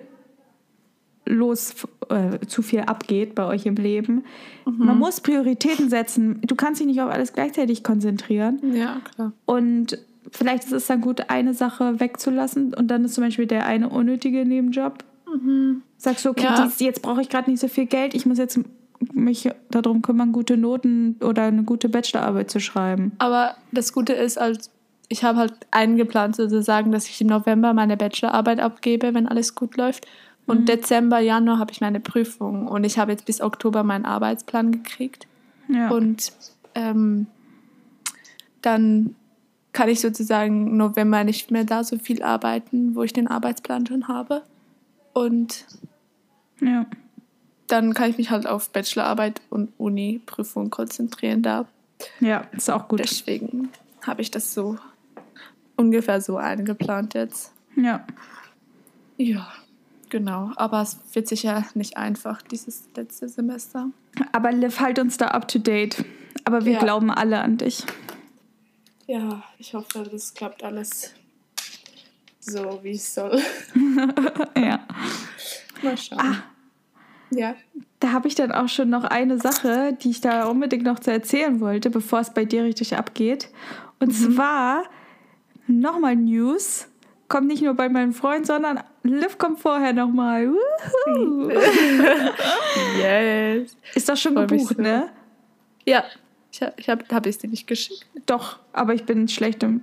los, äh, zu viel abgeht bei euch im Leben. Mhm. Man muss Prioritäten setzen. Du kannst dich nicht auf alles gleichzeitig konzentrieren. Ja, klar. Und vielleicht ist es dann gut, eine Sache wegzulassen und dann ist zum Beispiel der eine unnötige Nebenjob. Sagst du, okay, Ja. dies, jetzt brauche ich gerade nicht so viel Geld, ich muss jetzt mich darum kümmern, gute Noten oder eine gute Bachelorarbeit zu schreiben. Aber das Gute ist, als ich habe halt eingeplant sozusagen, dass ich im November meine Bachelorarbeit abgebe, wenn alles gut läuft. Und Dezember, Januar habe ich meine Prüfung. Und ich habe jetzt bis Oktober meinen Arbeitsplan gekriegt. Ja. Und ähm, dann kann ich sozusagen im November nicht mehr da so viel arbeiten, wo ich den Arbeitsplan schon habe. Und ja. Dann kann ich mich halt auf Bachelorarbeit und Uni-Prüfung konzentrieren da. ja, ist auch gut. Deswegen habe ich das so ungefähr so eingeplant jetzt. Ja. Ja, genau. Aber es wird sicher nicht einfach, dieses letzte Semester. Aber Liv, halt uns da up to date. Aber wir Ja. glauben alle an dich. Ja, ich hoffe, das klappt alles so, wie es soll. Ja. Mal schauen. Ja. Da habe ich dann auch schon noch eine Sache, die ich da unbedingt noch zu erzählen wollte, bevor es bei dir richtig abgeht. Und zwar nochmal News. Kommt nicht nur bei meinem Freund, sondern Liv kommt vorher nochmal. Yes. Ist doch schon mich gebucht, so. ne? Ja, ich, hab- ich habe hab es dir nicht geschickt. Doch, aber ich bin schlecht im.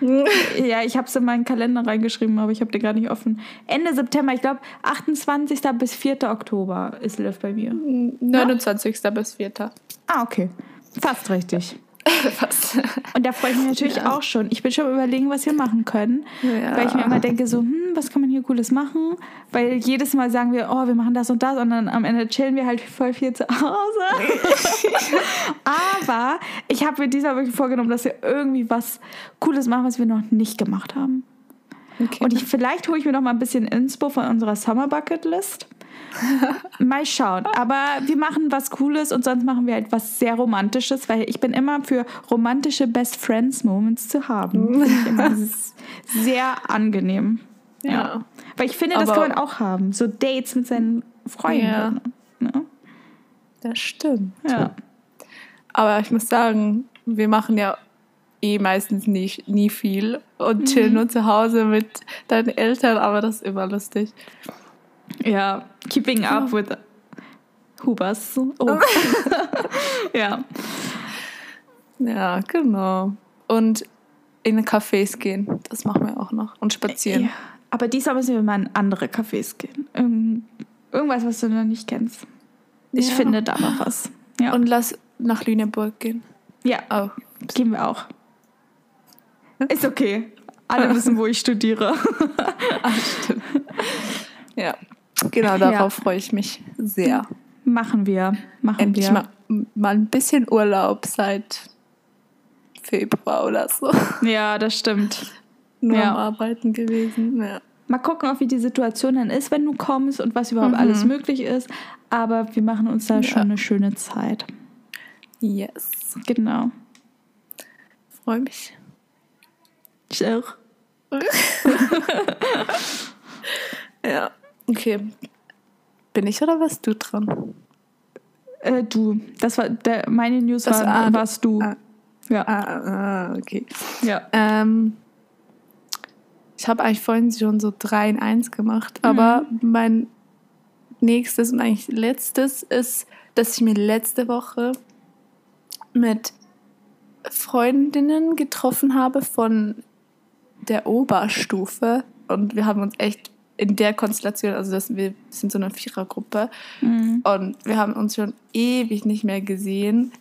Ja, ich habe es in meinen Kalender reingeschrieben, aber ich habe den gar nicht offen. Ende September, ich glaube 28. bis 4. Oktober ist Liv bei mir. 29. bis 4. Ah, okay. Fast richtig. Fast. Und da freue ich mich natürlich Ja. auch schon. Ich bin schon überlegen, was wir machen können. Ja. Weil ich mir immer denke, so, hm, was kann man hier Cooles machen? Weil jedes Mal sagen wir, oh, wir machen das und das und dann am Ende chillen wir halt voll viel zu Hause. Aber ich habe mir diesmal wirklich vorgenommen, dass wir irgendwie was Cooles machen, was wir noch nicht gemacht haben. Okay. Und ich, vielleicht hole ich mir noch mal ein bisschen Inspo von unserer Summer Bucket List. Mal schauen. Aber wir machen was Cooles und sonst machen wir halt was sehr Romantisches, weil ich bin immer für romantische Best Friends Moments zu haben. Finde ich immer s- sehr angenehm. ja. Weil ich finde, das Aber- kann man auch haben. So Dates mit seinen Freunden. Ja. Ne? Das stimmt. Ja. Aber ich muss sagen, wir machen ja eh meistens nie, nie viel und chillen nur zu Hause mit deinen Eltern, aber das ist immer lustig. Ja. Keeping up with Hubers. Oh. ja. Ja, genau. Und in Cafés gehen, das machen wir auch noch. Und spazieren. Ja. Aber diesmal müssen wir mal in andere Cafés gehen. Irgend- Irgendwas, was du noch nicht kennst. Ich Ja. finde da noch was. Ja, Und lass nach Lüneburg gehen. ja Oh. gehen wir auch. Ist okay. Alle wissen, wo ich studiere. Ach, stimmt. ja, genau, darauf freue ich mich sehr. Machen wir. Machen Endlich wir. mal, mal ein bisschen Urlaub seit Februar oder so. Ja, das stimmt. Nur Ja. am Arbeiten gewesen. Ja. Mal gucken, auch wie die Situation dann ist, wenn du kommst und was überhaupt Mhm. alles möglich ist. Aber wir machen uns da Ja. schon eine schöne Zeit. Yes. Genau. Freue mich. Ich auch. Ja. Okay. Bin ich oder warst du dran? Äh, du. Das war der, meine News Das war- warst du. ah. Ja. Ah, ah, okay. ja. Ähm, ich habe eigentlich vorhin schon so 3 in 1 gemacht, aber mein nächstes und eigentlich letztes ist, dass ich mir letzte Woche mit Freundinnen getroffen habe von der Oberstufe und wir haben uns echt in der Konstellation, also das, wir sind so eine Vierergruppe Mhm. und wir haben uns schon ewig nicht mehr gesehen,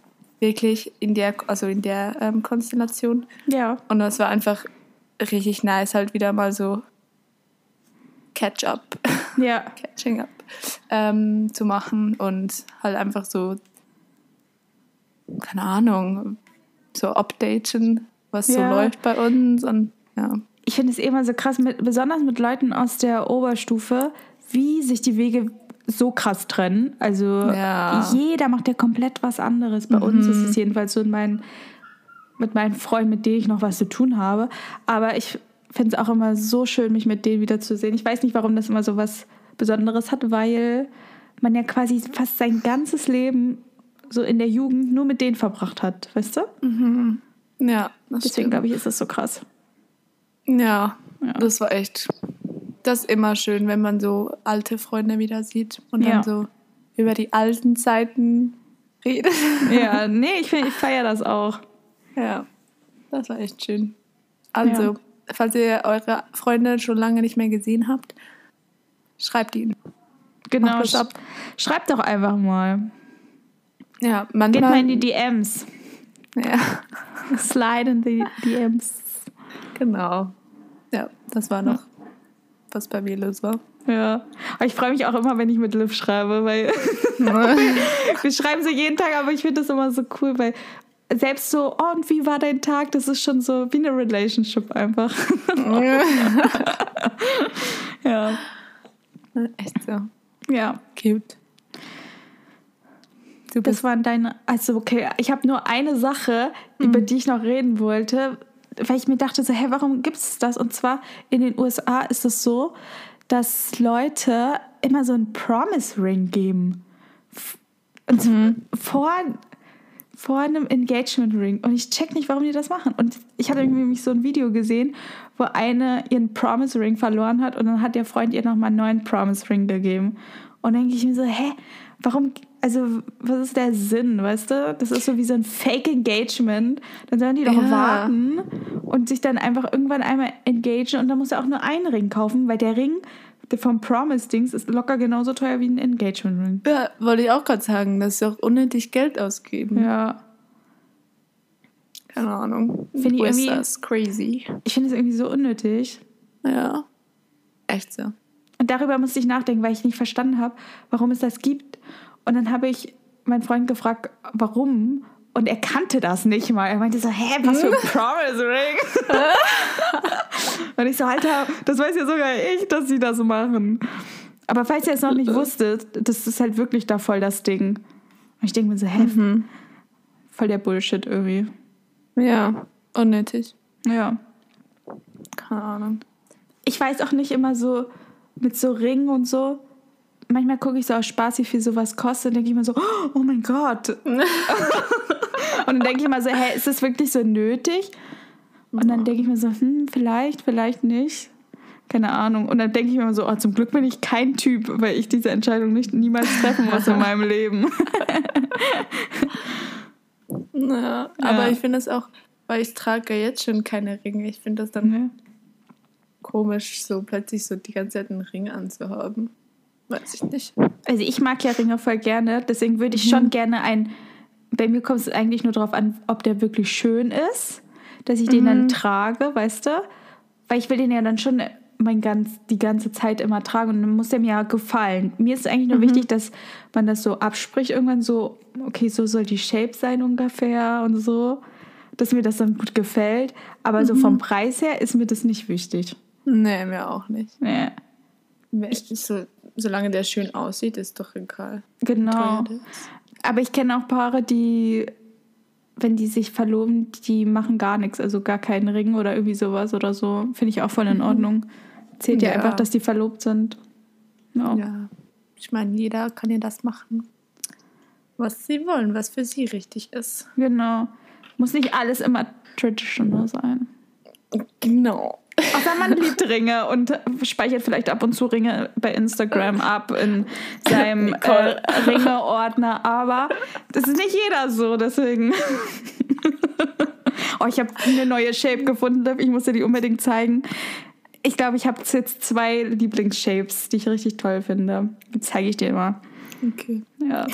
wirklich in der, also in der ähm, Konstellation. Ja. Und das war einfach richtig nice, halt wieder mal so Catch-up, Ja. Catching up ähm, zu machen und halt einfach so, keine Ahnung, so updaten, was so Ja. läuft bei uns und ja. Ich finde es eh immer so krass, mit, besonders mit Leuten aus der Oberstufe, wie sich die Wege so krass trennen. Also Ja. jeder macht ja komplett was anderes. Bei uns ist es jedenfalls so in meinen, mit meinen Freunden, mit denen ich noch was zu tun habe. Aber ich finde es auch immer so schön, mich mit denen wiederzusehen. Ich weiß nicht, warum das immer so was Besonderes hat, weil man ja quasi fast sein ganzes Leben so in der Jugend nur mit denen verbracht hat, weißt du? Ja, das Deswegen glaube ich, ist das so krass. Ja, Ja. das war echt. Das ist immer schön, wenn man so alte Freunde wieder sieht und Ja. dann so über die alten Zeiten redet. Ja, nee, ich, ich feiere das auch. Ja, das war echt schön. Also, falls ihr eure Freunde schon lange nicht mehr gesehen habt, schreibt ihnen. Genau. Das ab. Schreibt doch einfach mal. Ja, Geht mal manchmal. in die DMs. ja, Slide in die DMs. genau. Ja, das war noch, was bei mir los war. Ja. Aber ich freue mich auch immer, wenn ich mit Liv schreibe, weil wir schreiben so jeden Tag, aber ich finde das immer so cool, weil selbst so, oh, und wie war dein Tag? Das ist schon so wie eine Relationship einfach. ja. echt so. Ja. Cute. Du Das waren deine. Also, okay, ich habe nur eine Sache, Hm. über die ich noch reden wollte, weil ich mir dachte, so, hä, warum gibt es das? Und zwar in den USA ist es so, dass Leute immer so einen Promise Ring geben. Und Mhm. vor, vor einem Engagement Ring. Und ich check nicht, warum die das machen. Und ich hatte nämlich so ein Video gesehen, wo eine ihren Promise Ring verloren hat und dann hat der Freund ihr nochmal einen neuen Promise Ring gegeben. Und dann denke ich mir so, hä, warum, also was ist der Sinn, weißt du? Das ist so wie so ein Fake Engagement. Dann sollen die doch Ja. warten und sich dann einfach irgendwann einmal engagen und dann muss er auch nur einen Ring kaufen, weil der Ring vom Promise-Dings ist locker genauso teuer wie ein Engagement-Ring. Ja, wollte ich auch gerade sagen, dass sie auch unnötig Geld ausgeben. Ja. Keine Ahnung. Finde ich irgendwie- ist crazy. Ich finde es irgendwie so unnötig. Ja. Echt so. Und darüber musste ich nachdenken, weil ich nicht verstanden habe, warum es das gibt. Und dann habe ich meinen Freund gefragt, warum. Und er kannte das nicht mal. Er meinte so, hä, was für ein Promise Ring? und ich so, Alter, das weiß ja sogar ich, dass sie das machen. Aber falls ihr es noch nicht wusstet, das ist halt wirklich da voll das Ding. Und ich denke mir so, hä, voll der Bullshit irgendwie. Ja, unnötig. Ja. Keine Ahnung. ich weiß auch nicht immer so mit so Ringen und so. Manchmal gucke ich so aus Spaß, wie viel sowas kostet. denke ich mir so, oh mein Gott. und dann denke ich immer so, hä, ist das wirklich so nötig? Und dann denke ich mir so, hm, vielleicht, vielleicht nicht. Keine Ahnung. Und dann denke ich mir immer so, oh, zum Glück bin ich kein Typ, weil ich diese Entscheidung nicht niemals treffen muss in meinem Leben. Ja, aber Ja. ich finde das auch, weil ich trage ja jetzt schon keine Ringe. Ich finde das dann Ne? komisch, so plötzlich so die ganze Zeit einen Ring anzuhaben. Weiß ich nicht. Also ich mag ja Ringe voll gerne, deswegen würde ich schon gerne ein. Bei mir kommt es eigentlich nur darauf an, ob der wirklich schön ist, dass ich den dann trage, weißt du? Weil ich will den ja dann schon mein ganz, die ganze Zeit immer tragen und dann muss der mir ja gefallen. Mir ist eigentlich nur wichtig, dass man das so abspricht, irgendwann so, okay, so soll die Shape sein ungefähr und so, dass mir das dann gut gefällt. Aber so vom Preis her ist mir das nicht wichtig. Nee, mir auch nicht. Nee. Mir ist so, solange der schön aussieht, ist doch egal. Genau. Aber ich kenne auch Paare, die, wenn die sich verloben, die machen gar nichts, also gar keinen Ring oder irgendwie sowas oder so. Finde ich auch voll in Ordnung. Zählt ja, Ja. einfach, dass die verlobt sind. Ja. Ja. Ich meine, jeder kann ja das machen, was sie wollen, was für sie richtig ist. Genau. Muss nicht alles immer traditional sein. Genau. Außer man liebt Ringe und speichert vielleicht ab und zu Ringe bei Instagram ab in seinem äh. Ringe-Ordner. Aber das ist nicht jeder so, deswegen. oh, ich habe eine neue Shape gefunden, ich muss dir die unbedingt zeigen. Ich glaube, ich habe jetzt zwei Lieblingsshapes, die ich richtig toll finde. Die zeige ich dir mal. Okay. Ja.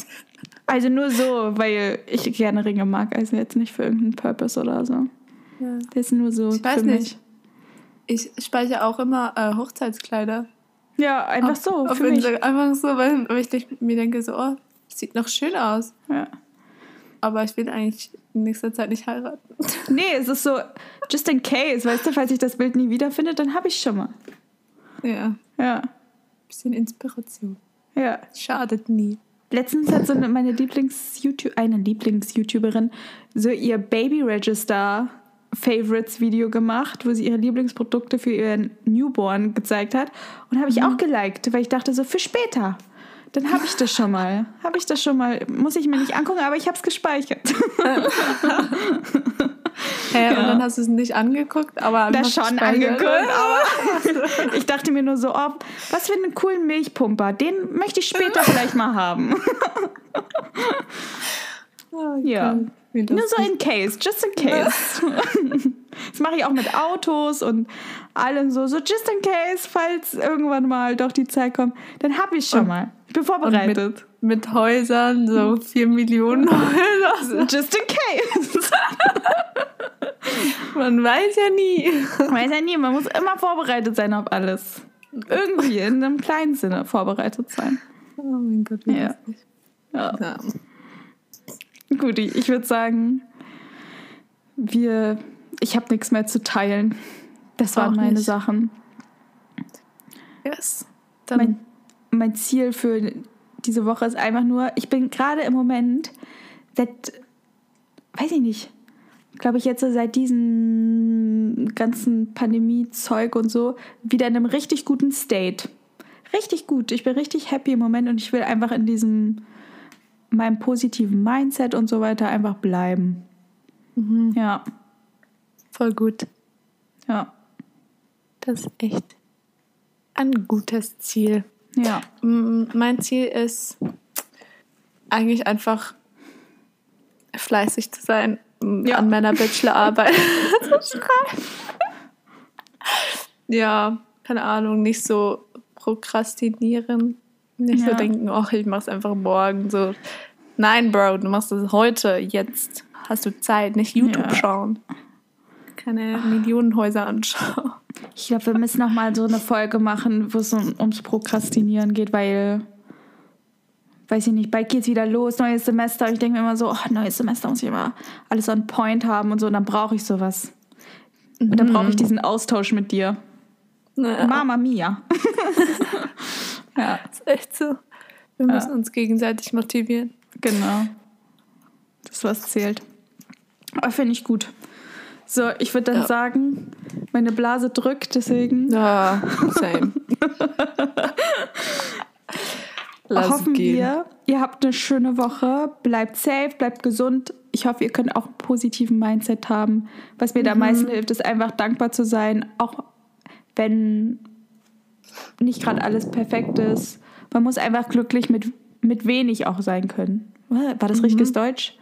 Also nur so, weil ich gerne Ringe mag, also jetzt nicht für irgendeinen Purpose oder so. Ja. Das ist nur so Ich weiß nicht. mich. Ich speichere auch immer äh, Hochzeitskleider. Ja, einfach auf, so, Auf für mich. Insta- Einfach so, weil, ich denk, mir denke so, oh, sieht noch schön aus. Ja. Aber ich will eigentlich in nächster Zeit nicht heiraten. Nee, es ist so, just in case, weißt du, falls ich das Bild nie wiederfinde, dann habe ich schon mal. Ja, Ja, bisschen Inspiration. ja. Schadet nie. Letztens hat so eine, meine Lieblings-YouTube, eine Lieblings-YouTuberin so ihr Baby-Register-Favorites-Video gemacht, wo sie ihre Lieblingsprodukte für ihren Newborn gezeigt hat. Und habe ich auch geliked, weil ich dachte so, für später. Dann habe ich das schon mal. Habe ich das schon mal. Muss ich mir nicht angucken, aber ich habe es gespeichert. Hä, und dann hast du es nicht angeguckt, aber das schon angeguckt, aber ich dachte mir nur so, oh, was für einen coolen Milchpumper, den möchte ich später vielleicht mal haben. Oh, Ja. cool. Nur so in case, just in case. Das mache ich auch mit Autos und allem so, so just in case, falls irgendwann mal doch die Zeit kommt, dann habe ich schon Und- mal. Ich bin vorbereitet. mit, mit Häusern, so vier Millionen Häuser. Just in case. Man weiß ja nie. Weiß ja nie, man muss immer vorbereitet sein auf alles. Irgendwie in einem kleinen Sinne vorbereitet sein. Oh mein Gott, wie Ja. lustig. Ja. Ja. Gut, ich, würde sagen, wir, ich habe nichts mehr zu teilen. Das waren Auch meine nicht. Sachen. Yes. Dann Mein, mein Ziel für diese Woche ist einfach nur, ich bin gerade im Moment seit, weiß ich nicht, glaube ich jetzt seit diesem ganzen Pandemie-Zeug und so, wieder in einem richtig guten State. Richtig gut. Ich bin richtig happy im Moment und ich will einfach in diesem, meinem positiven Mindset und so weiter einfach bleiben. Ja, voll gut. ja, Das ist echt ein gutes Ziel. ja. Mein Ziel ist eigentlich einfach fleißig zu sein, Ja. an meiner Bachelorarbeit zu schreiben. Ja, keine Ahnung, nicht so prokrastinieren. Nicht Ja. so denken, ach, ich mach's einfach morgen. So, nein, Bro, du machst es heute, jetzt. Hast du Zeit, nicht YouTube Ja. schauen. Keine Millionenhäuser anschauen. Ich glaube, wir müssen noch mal so eine Folge machen, wo es um, ums Prokrastinieren geht, weil, weiß ich nicht, bald geht's wieder los, neues Semester. Ich denke mir immer so, oh, neues Semester muss ich immer alles on point haben und so. Und dann brauche ich sowas. Und dann brauche ich diesen Austausch mit dir. Naja, Mama mia. ja, ist echt so. Wir müssen uns gegenseitig motivieren. genau. Das, was zählt. Aber finde ich gut. So, ich würde dann Ja. sagen, meine Blase drückt, deswegen Ja, same. Lass hoffen gehen. wir, ihr habt eine schöne Woche. Bleibt safe, bleibt gesund. Ich hoffe, ihr könnt auch einen positiven Mindset haben. Was mir da am meisten hilft, ist einfach dankbar zu sein, auch wenn nicht gerade alles perfekt ist. Man muss einfach glücklich mit, mit wenig auch sein können. War das richtiges Deutsch?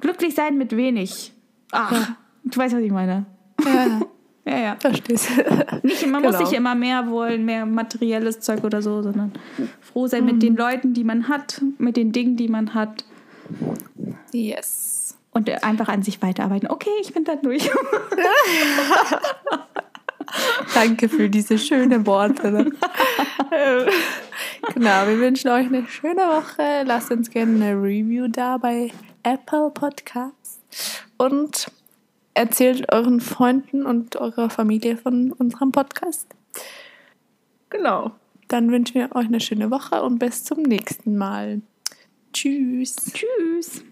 Glücklich sein mit wenig. Ach, Ja. du weißt, was ich meine. Ja, Ja, ja. verstehst. Nicht, man muss Genau. nicht immer mehr wollen, mehr materielles Zeug oder so, sondern froh sein mit den Leuten, die man hat, mit den Dingen, die man hat yes. und einfach an sich weiterarbeiten. Okay, ich bin da durch. Danke für diese schönen Worte. Genau, wir wünschen euch eine schöne Woche. Lasst uns gerne eine Review da bei Apple Podcasts und erzählt euren Freunden und eurer Familie von unserem Podcast. Genau. Dann wünschen wir euch eine schöne Woche und bis zum nächsten Mal. Tschüss. Tschüss.